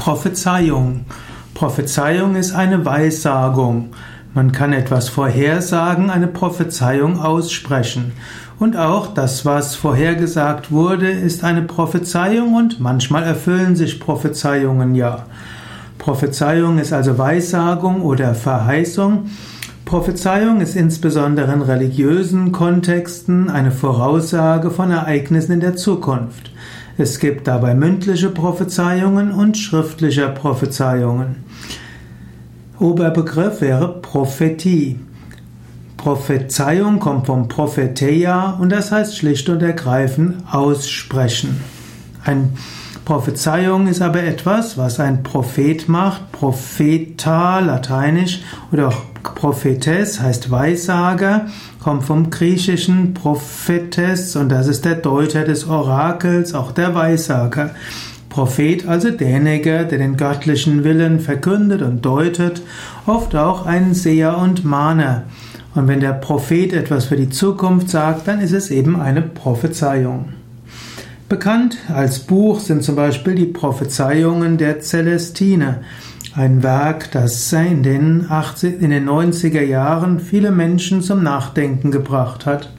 Prophezeiung. Prophezeiung ist eine Weissagung. Man kann etwas vorhersagen, eine Prophezeiung aussprechen. Und auch das, was vorhergesagt wurde, ist eine Prophezeiung und manchmal erfüllen sich Prophezeiungen ja. Prophezeiung ist also Weissagung oder Verheißung. Prophezeiung ist insbesondere in religiösen Kontexten eine Voraussage von Ereignissen in der Zukunft. Es gibt dabei mündliche Prophezeiungen und schriftliche Prophezeiungen. Oberbegriff wäre Prophetie. Prophezeiung kommt vom Propheteia und das heißt schlicht und ergreifend aussprechen. Ein Prophezeiung ist aber etwas, was ein Prophet macht. Propheta, lateinisch, oder auch Prophetes heißt Weissager, kommt vom griechischen Prophetes und das ist der Deuter des Orakels, auch der Weissager. Prophet, also derjenige, der den göttlichen Willen verkündet und deutet, oft auch ein Seher und Mahner. Und wenn der Prophet etwas für die Zukunft sagt, dann ist es eben eine Prophezeiung. Bekannt als Buch sind zum Beispiel die Prophezeiungen der Celestine, ein Werk, das in den, 80, in den 90er Jahren viele Menschen zum Nachdenken gebracht hat.